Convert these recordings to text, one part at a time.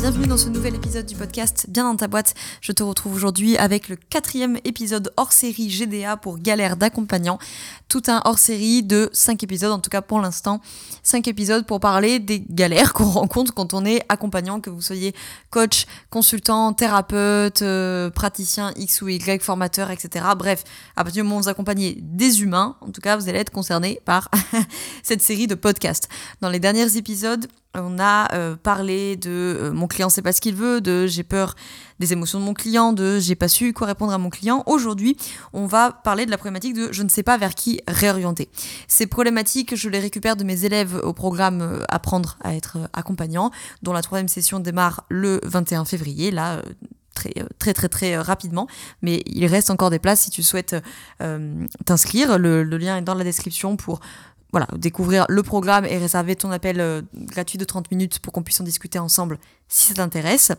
Bienvenue dans ce nouvel épisode du podcast Bien dans ta boîte. Je te retrouve aujourd'hui avec le quatrième épisode hors série GDA pour galère d'accompagnant. Tout un hors série de 5 épisodes, en tout cas pour l'instant. 5 épisodes pour parler des galères qu'on rencontre quand on est accompagnant, que vous soyez coach, consultant, thérapeute, euh, praticien X ou Y, formateur, etc. Bref, à partir du moment où vous accompagnez des humains, en tout cas, vous allez être concerné par cette série de podcasts. Dans les derniers épisodes, on a euh, parlé de euh, mon client sait pas ce qu'il veut, de j'ai peur des émotions de mon client, de j'ai pas su quoi répondre à mon client. Aujourd'hui, on va parler de la problématique de je ne sais pas vers qui réorienter. Ces problématiques, je les récupère de mes élèves au programme euh, Apprendre à être accompagnant, dont la troisième session démarre le 21 février, là très très très très rapidement mais il reste encore des places si tu souhaites t'inscrire le, lien est dans la description pour voilà, découvrir le programme et réserver ton appel euh, gratuit de 30 minutes pour qu'on puisse en discuter ensemble si ça t'intéresse.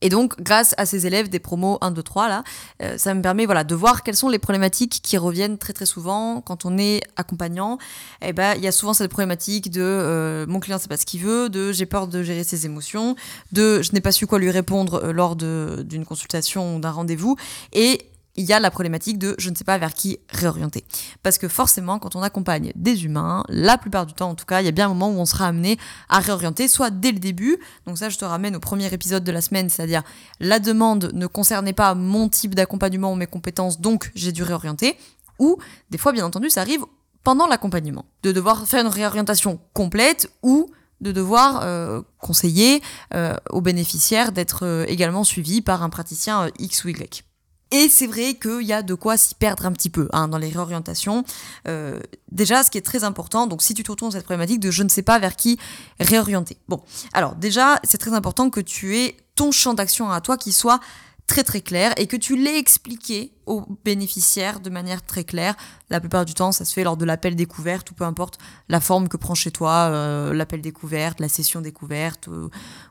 Et donc, grâce à ces élèves des promos 1, 2, 3, là, euh, ça me permet voilà, de voir quelles sont les problématiques qui reviennent très très souvent quand on est accompagnant. Eh ben, il y a souvent cette problématique de euh, mon client sait pas ce qu'il veut, de j'ai peur de gérer ses émotions, de je n'ai pas su quoi lui répondre lors d'une consultation ou d'un rendez-vous. Et il y a la problématique de je ne sais pas vers qui réorienter. Parce que forcément, quand on accompagne des humains, la plupart du temps en tout cas, il y a bien un moment où on sera amené à réorienter, soit dès le début, donc ça je te ramène au premier épisode de la semaine, c'est-à-dire la demande ne concernait pas mon type d'accompagnement ou mes compétences, donc j'ai dû réorienter, ou des fois bien entendu ça arrive pendant l'accompagnement, de devoir faire une réorientation complète ou de devoir euh, conseiller euh, aux bénéficiaires d'être euh, également suivis par un praticien X ou Y. Et c'est vrai qu'il y a de quoi s'y perdre un petit peu hein, dans les réorientations. Euh, déjà, ce qui est très important, donc si tu te dans cette problématique de je ne sais pas vers qui réorienter. Bon, alors déjà, c'est très important que tu aies ton champ d'action à toi qui soit très très clair et que tu l'aies expliqué aux bénéficiaires de manière très claire. La plupart du temps, ça se fait lors de l'appel découverte ou peu importe la forme que prend chez toi, euh, l'appel découverte, la session découverte euh,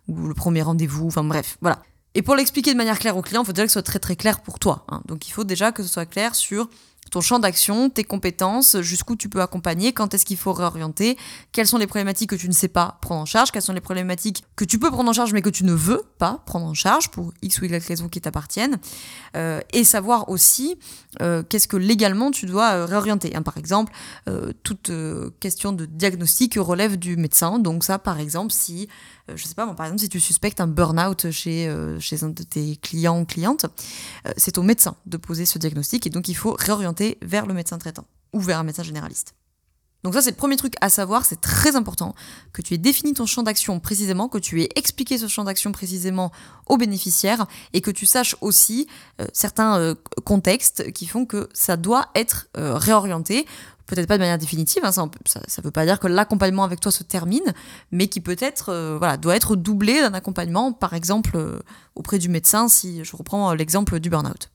ou le premier rendez-vous, enfin bref, voilà. Et pour l'expliquer de manière claire au client, il faut déjà que ce soit très très clair pour toi. Hein. Donc il faut déjà que ce soit clair sur ton champ d'action, tes compétences, jusqu'où tu peux accompagner, quand est-ce qu'il faut réorienter, quelles sont les problématiques que tu ne sais pas prendre en charge, quelles sont les problématiques que tu peux prendre en charge mais que tu ne veux pas prendre en charge pour X ou Y raisons qui t'appartiennent, euh, et savoir aussi euh, qu'est-ce que légalement tu dois euh, réorienter. Hein, par exemple, toute question de diagnostic relève du médecin, donc ça par exemple si je sais pas, par exemple, si tu suspectes un burn-out chez, chez un de tes clients ou clientes, c'est au médecin de poser ce diagnostic et donc il faut réorienter vers le médecin traitant ou vers un médecin généraliste. Donc ça, c'est le premier truc à savoir, c'est très important que tu aies défini ton champ d'action précisément, que tu aies expliqué ce champ d'action précisément aux bénéficiaires et que tu saches aussi euh, certains euh, contextes qui font que ça doit être euh, réorienté. Peut-être pas de manière définitive, hein, ça ne veut pas dire que l'accompagnement avec toi se termine, mais qui peut-être voilà, doit être doublé d'un accompagnement, par exemple auprès du médecin, si je reprends l'exemple du burn-out.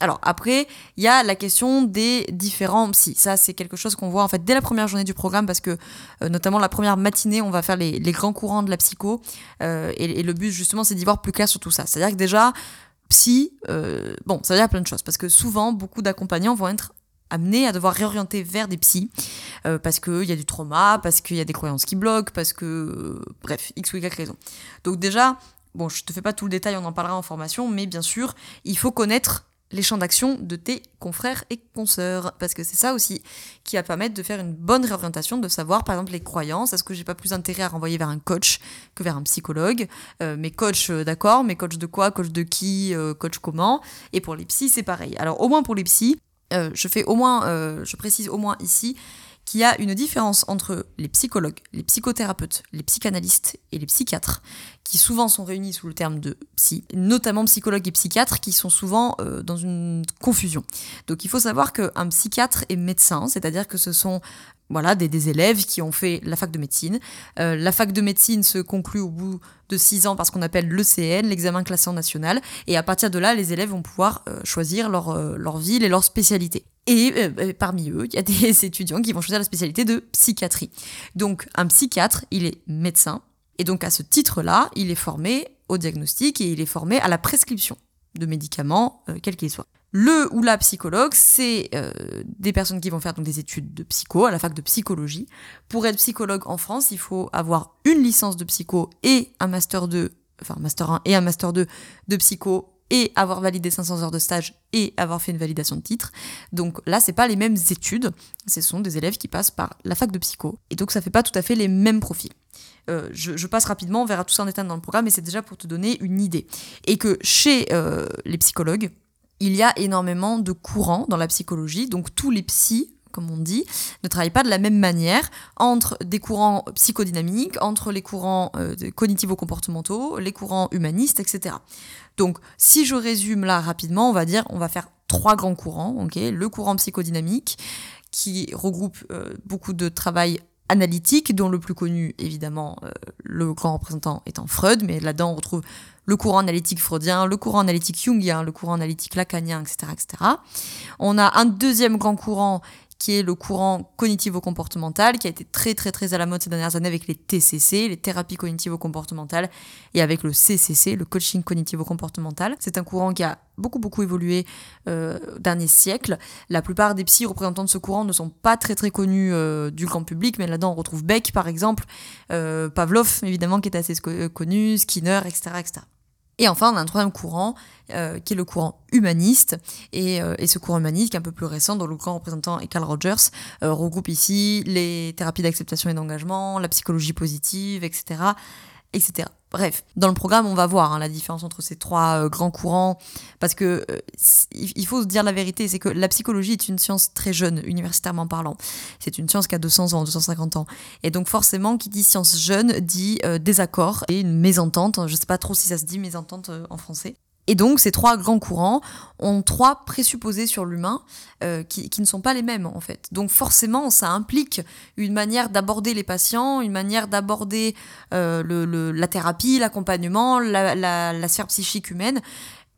Alors après, il y a la question des différents psy. Ça, c'est quelque chose qu'on voit en fait dès la première journée du programme parce que euh, notamment la première matinée, on va faire les, grands courants de la psycho euh, et, le but justement, c'est d'y voir plus clair sur tout ça. C'est-à-dire que déjà, psy, euh, bon, ça veut dire plein de choses parce que souvent, beaucoup d'accompagnants vont être amenés à devoir réorienter vers des psys parce qu'il y a du trauma, parce qu'il y a des croyances qui bloquent, parce que bref, x ou y raison. Donc déjà, bon, je te fais pas tout le détail, on en parlera en formation, mais bien sûr, il faut connaître les champs d'action de tes confrères et consoeurs. Parce que c'est ça aussi qui va permettre de faire une bonne réorientation, de savoir par exemple les croyances. Est-ce que j'ai pas plus intérêt à renvoyer vers un coach que vers un psychologue? Euh, Mes coachs, euh, d'accord, mais coach de quoi? Coach de qui? Euh, Coach comment? Et pour les psys, c'est pareil. Alors au moins pour les psys, je fais au moins, je précise au moins ici qu'il y a une différence entre les psychologues, les psychothérapeutes, les psychanalystes et les psychiatres, qui souvent sont réunis sous le terme de psy, notamment psychologues et psychiatres qui sont souvent euh, dans une confusion. Donc il faut savoir qu'un psychiatre est médecin, c'est-à-dire que ce sont voilà, des, élèves qui ont fait la fac de médecine. Euh, la fac de médecine se conclut au bout de six ans par ce qu'on appelle l'ECN, l'examen classant national. Et à partir de là, les élèves vont pouvoir euh, choisir leur, leur ville et leur spécialité. Et euh, parmi eux, il y a des étudiants qui vont choisir la spécialité de psychiatrie. Donc un psychiatre, il est médecin, Et donc à ce titre-là, il est formé au diagnostic et il est formé à la prescription de médicaments, euh, quels qu'ils soient. Le ou la psychologue, c'est euh, des personnes qui vont faire donc des études de psycho à la fac de psychologie. Pour être psychologue en France, il faut avoir une licence de psycho et un master 2, enfin master 1 et un master 2 de psycho et avoir validé 500 heures de stage et avoir fait une validation de titre. Donc là, c'est pas les mêmes études, ce sont des élèves qui passent par la fac de psycho. Et donc ça fait pas tout à fait les mêmes profils. Euh, je, passe rapidement, on verra tout ça en détail dans le programme, mais c'est déjà pour te donner une idée. Et que chez euh, les psychologues, il y a énormément de courants dans la psychologie, donc tous les psys comme on dit, ne travaillent pas de la même manière entre des courants psychodynamiques, entre les courants euh, cognitivo-comportementaux, les courants humanistes, etc. Donc, si je résume là rapidement, on va dire, on va faire trois grands courants. le courant psychodynamique, qui regroupe euh, beaucoup de travail analytique, dont le plus connu, évidemment, euh, le grand représentant étant Freud, mais là-dedans on retrouve le courant analytique freudien, le courant analytique jungien, le courant analytique lacanien, etc., etc. On a un deuxième grand courant qui est le courant cognitivo-comportemental, qui a été très très très à la mode ces dernières années avec les TCC, les thérapies cognitivo-comportementales, et avec le CCC, le coaching cognitivo-comportemental. C'est un courant qui a beaucoup beaucoup évolué euh, dernier siècle. La plupart des psy représentants de ce courant ne sont pas très très connus euh, du grand public, mais là-dedans on retrouve Beck par exemple, euh, Pavlov évidemment qui est assez connu, Skinner, etc. etc. Et enfin, on a un troisième courant, euh, qui est le courant humaniste. Euh, et, ce courant humaniste, qui est un peu plus récent, dont le grand représentant est Carl Rogers, euh, regroupe ici les thérapies d'acceptation et d'engagement, la psychologie positive, etc etc. Bref, dans le programme, on va voir hein, la différence entre ces trois euh, grands courants, parce que euh, il faut se dire la vérité, c'est que la psychologie est une science très jeune, universitairement parlant. C'est une science qui a 200 ans, 250 ans. Et donc forcément, qui dit science jeune, dit euh, désaccord et une mésentente. Je sais pas trop si ça se dit mésentente en français. Et donc, ces trois grands courants ont trois présupposés sur l'humain euh, qui, ne sont pas les mêmes, en fait. Donc, forcément, ça implique une manière d'aborder les patients, une manière d'aborder euh, la thérapie, l'accompagnement, la, sphère psychique humaine,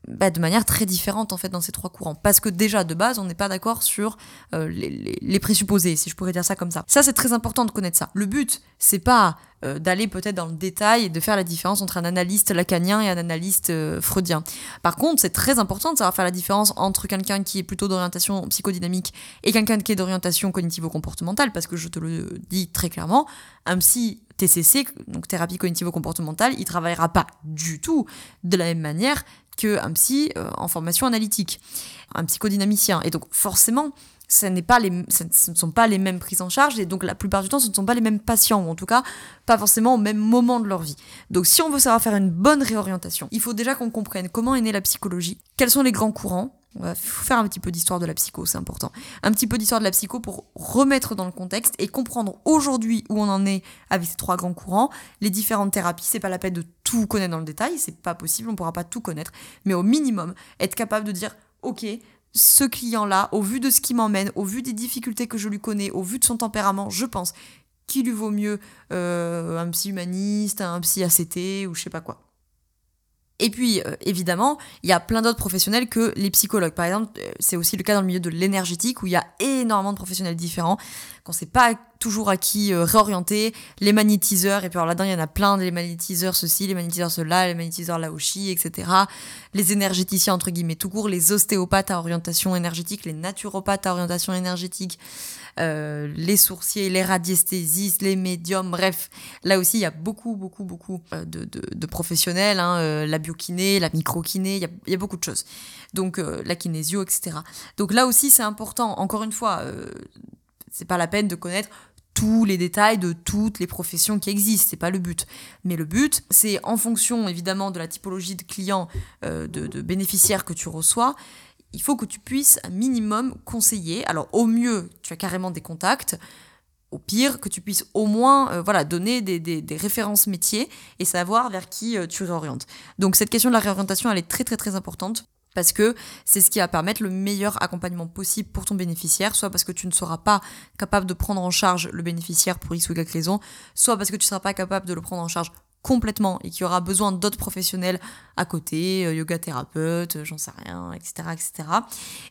bah, de manière très différente en fait dans ces trois courants. Parce que déjà de base, on n'est pas d'accord sur euh, les, présupposés, si je pourrais dire ça comme ça. Ça, c'est très important de connaître ça. Le but, c'est pas d'aller peut-être dans le détail et de faire la différence entre un analyste lacanien et un analyste freudien. Par contre, c'est très important de savoir faire la différence entre quelqu'un qui est plutôt d'orientation psychodynamique et quelqu'un qui est d'orientation cognitivo-comportementale, parce que je te le dis très clairement, un psy TCC, donc thérapie cognitivo-comportementale, il travaillera pas du tout de la même manière qu'un psy euh, en formation analytique, un psychodynamicien. Et donc forcément, ce, pas les, ce ne sont pas les mêmes prises en charge et donc la plupart du temps ce ne sont pas les mêmes patients ou en tout cas pas forcément au même moment de leur vie. Donc si on veut savoir faire une bonne réorientation, il faut déjà qu'on comprenne comment est née la psychologie, quels sont les grands courants, il faut faire un petit peu d'histoire de la psycho, c'est important. Un petit peu d'histoire de la psycho pour remettre dans le contexte et comprendre aujourd'hui où on en est avec ces trois grands courants, les différentes thérapies. C'est pas la peine de tout connaître dans le détail, c'est pas possible, on pourra pas tout connaître, mais au minimum être capable de dire, ok, ce client-là, au vu de ce qui m'emmène, au vu des difficultés que je lui connais, au vu de son tempérament, je pense qu'il lui vaut mieux euh, un psy humaniste, un psy ACT ou je sais pas quoi. Et puis, euh, évidemment, il y a plein d'autres professionnels que les psychologues. Par exemple, euh, c'est aussi le cas dans le milieu de l'énergétique où il y a énormément de professionnels différents, qu'on ne sait pas toujours à qui euh, réorienter. Les magnétiseurs, et puis alors là-dedans, il y en a plein, les magnétiseurs ceci, les magnétiseurs cela, les magnétiseurs laoshi, etc. Les énergéticiens, entre guillemets, tout court, les ostéopathes à orientation énergétique, les naturopathes à orientation énergétique. Euh, les sourciers, les radiesthésistes, les médiums, bref, là aussi il y a beaucoup, beaucoup, beaucoup euh, de, professionnels, hein, euh, la biokiné, la microkiné, il y a, beaucoup de choses. Donc la kinésio, etc. Donc là aussi c'est important, encore une fois, c'est pas la peine de connaître tous les détails de toutes les professions qui existent, c'est pas le but. Mais le but, c'est en fonction évidemment de la typologie de clients, de, de bénéficiaires que tu reçois, il faut que tu puisses un minimum conseiller. Alors au mieux, tu as carrément des contacts. Au pire, que tu puisses au moins euh, voilà, donner des, références métiers et savoir vers qui euh, tu réorientes. Donc cette question de la réorientation, elle est très très très importante parce que c'est ce qui va permettre le meilleur accompagnement possible pour ton bénéficiaire, soit parce que tu ne seras pas capable de prendre en charge le bénéficiaire pour X ou Y raison, soit parce que tu ne seras pas capable de le prendre en charge complètement et qui aura besoin d'autres professionnels à côté, euh, yoga thérapeute, j'en sais rien, etc., etc.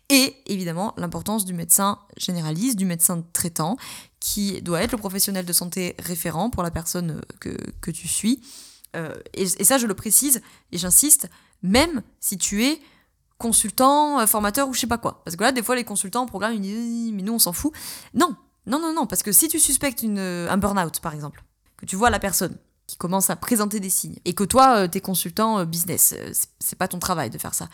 Et évidemment l'importance du médecin généraliste, du médecin traitant, qui doit être le professionnel de santé référent pour la personne que, que tu suis. Euh, et, ça, je le précise et j'insiste, même si tu es consultant, euh, formateur ou je sais pas quoi. Parce que là, des fois, les consultants en programme, ils disent, mais nous, on s'en fout. Non, non, non, non, parce que si tu suspectes un burn-out, par exemple, que tu vois la personne qui commence à présenter des signes, et que toi, t'es consultant business, c'est pas ton travail de faire ça.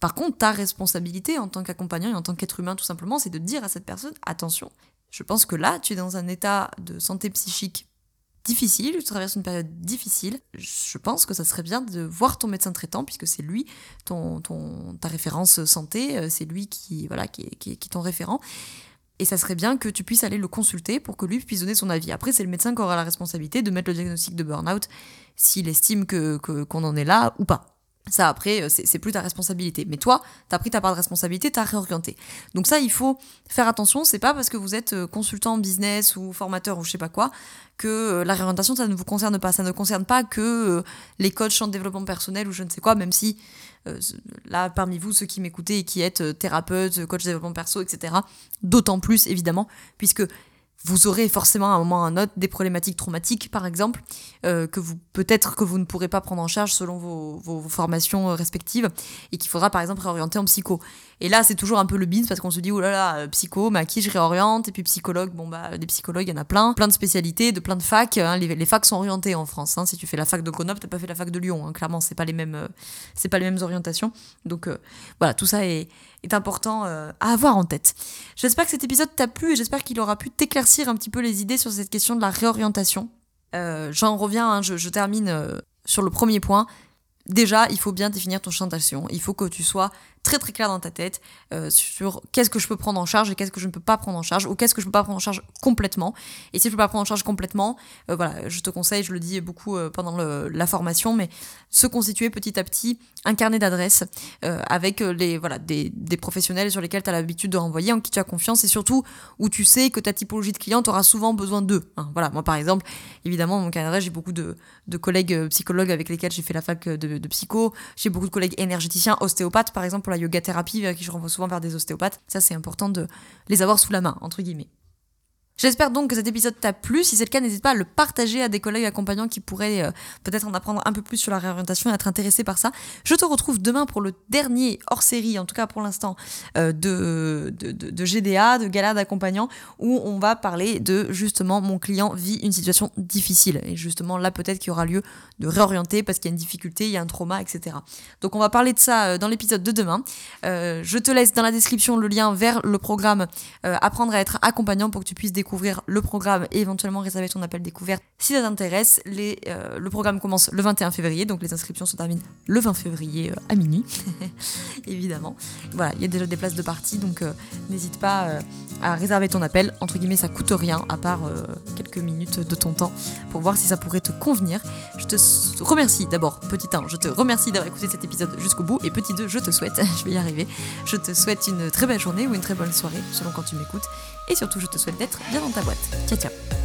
Par contre, ta responsabilité en tant qu'accompagnant et en tant qu'être humain, tout simplement, c'est de dire à cette personne, attention, je pense que là, tu es dans un état de santé psychique difficile, tu traverses une période difficile, je pense que ça serait bien de voir ton médecin traitant, puisque c'est lui, ton, ta référence santé, euh, c'est lui qui, voilà, qui, qui, qui est ton référent. Et ça serait bien que tu puisses aller le consulter pour que lui puisse donner son avis. Après, c'est le médecin qui aura la responsabilité de mettre le diagnostic de burn-out s'il estime que qu'on en est là ou pas. Ça, après, euh, c'est plus ta responsabilité. Mais toi, t'as pris ta part de responsabilité, t'as réorienté. Donc ça, il faut faire attention. C'est pas parce que vous êtes euh, consultant business ou formateur ou je sais pas quoi que euh, la réorientation, ça ne vous concerne pas. Ça ne concerne pas que les coachs en développement personnel ou je ne sais quoi, même si là, parmi vous, ceux qui m'écoutez et qui êtes thérapeute, coach développement perso, etc., d'autant plus, évidemment, puisque vous aurez forcément à un moment ou à un autre des problématiques traumatiques, par exemple, euh, que peut-être que vous ne pourrez pas prendre en charge selon vos, vos, formations euh, respectives, et qu'il faudra par exemple réorienter en psycho. Et là, c'est toujours un peu le bins parce qu'on se dit, oh là là, euh, psycho, mais à qui je réoriente? Et puis psychologue, bon bah, des psychologues, il y en a plein, plein de spécialités, de plein de facs. Hein. les, facs sont orientés en France. Hein. Si tu fais la fac de Grenoble, t'as pas fait la fac de Lyon. Hein. Clairement, c'est pas les mêmes, pas les mêmes orientations. Donc voilà, tout ça est, est important à avoir en tête. J'espère que cet épisode t'a plu et j'espère qu'il aura pu t'éclaircir un petit peu les idées sur cette question de la réorientation. Euh, J'en reviens, hein, je, je, termine euh, sur le premier point. Déjà, il faut bien définir ton champ d'action. Il faut que tu sois très très clair dans ta tête euh, sur qu'est-ce que je peux prendre en charge et qu'est-ce que je ne peux pas prendre en charge ou qu'est-ce que je peux pas prendre en charge complètement. Et si je peux pas prendre en charge complètement, euh, voilà, je te conseille, je le dis beaucoup euh, pendant la formation, mais se constituer petit à petit un carnet d'adresses avec les voilà des, des, professionnels sur lesquels tu as l'habitude de renvoyer, en qui tu as confiance et surtout où tu sais que ta typologie de client aura souvent besoin d'eux. Hein. Voilà, moi par exemple, évidemment, dans mon carnet d'adresses, j'ai beaucoup de, de, collègues psychologues avec lesquels j'ai fait la fac de, de psycho, j'ai beaucoup de collègues énergéticiens, ostéopathes par exemple la yoga thérapie, qui je renvoie souvent vers des ostéopathes. Ça, c'est important de les avoir sous la main, entre guillemets. J'espère donc que cet épisode t'a plu. Si c'est le cas, n'hésite pas à le partager à des collègues accompagnants qui pourraient euh, peut-être en apprendre un peu plus sur la réorientation et être intéressés par ça. Je te retrouve demain pour le dernier hors série, en tout cas pour l'instant, euh, de, de, GDA, de galère d'accompagnant, où on va parler de justement mon client vit une situation difficile. Et justement, là, peut-être qu'il y aura lieu de réorienter parce qu'il y a une difficulté, il y a un trauma, etc. Donc on va parler de ça euh, dans l'épisode de demain. Je te laisse dans la description le lien vers le programme Apprendre à être accompagnant pour que tu puisses découvrir découvrir le programme et éventuellement réserver ton appel découverte si ça t'intéresse. Euh, le programme commence le 21 février, donc les inscriptions se terminent le 20 février euh, à minuit, évidemment. Voilà, il y a déjà des places de partie, donc euh, n'hésite pas à réserver ton appel. Entre guillemets, ça coûte rien, à part quelques minutes de ton temps, pour voir si ça pourrait te convenir. Je te remercie d'abord, petit 1, je te remercie d'avoir écouté cet épisode jusqu'au bout, et petit 2, je te souhaite, je vais y arriver, je te souhaite une très belle journée ou une très bonne soirée, selon quand tu m'écoutes, et surtout je te souhaite d'être bien dans ta boîte. Ciao ciao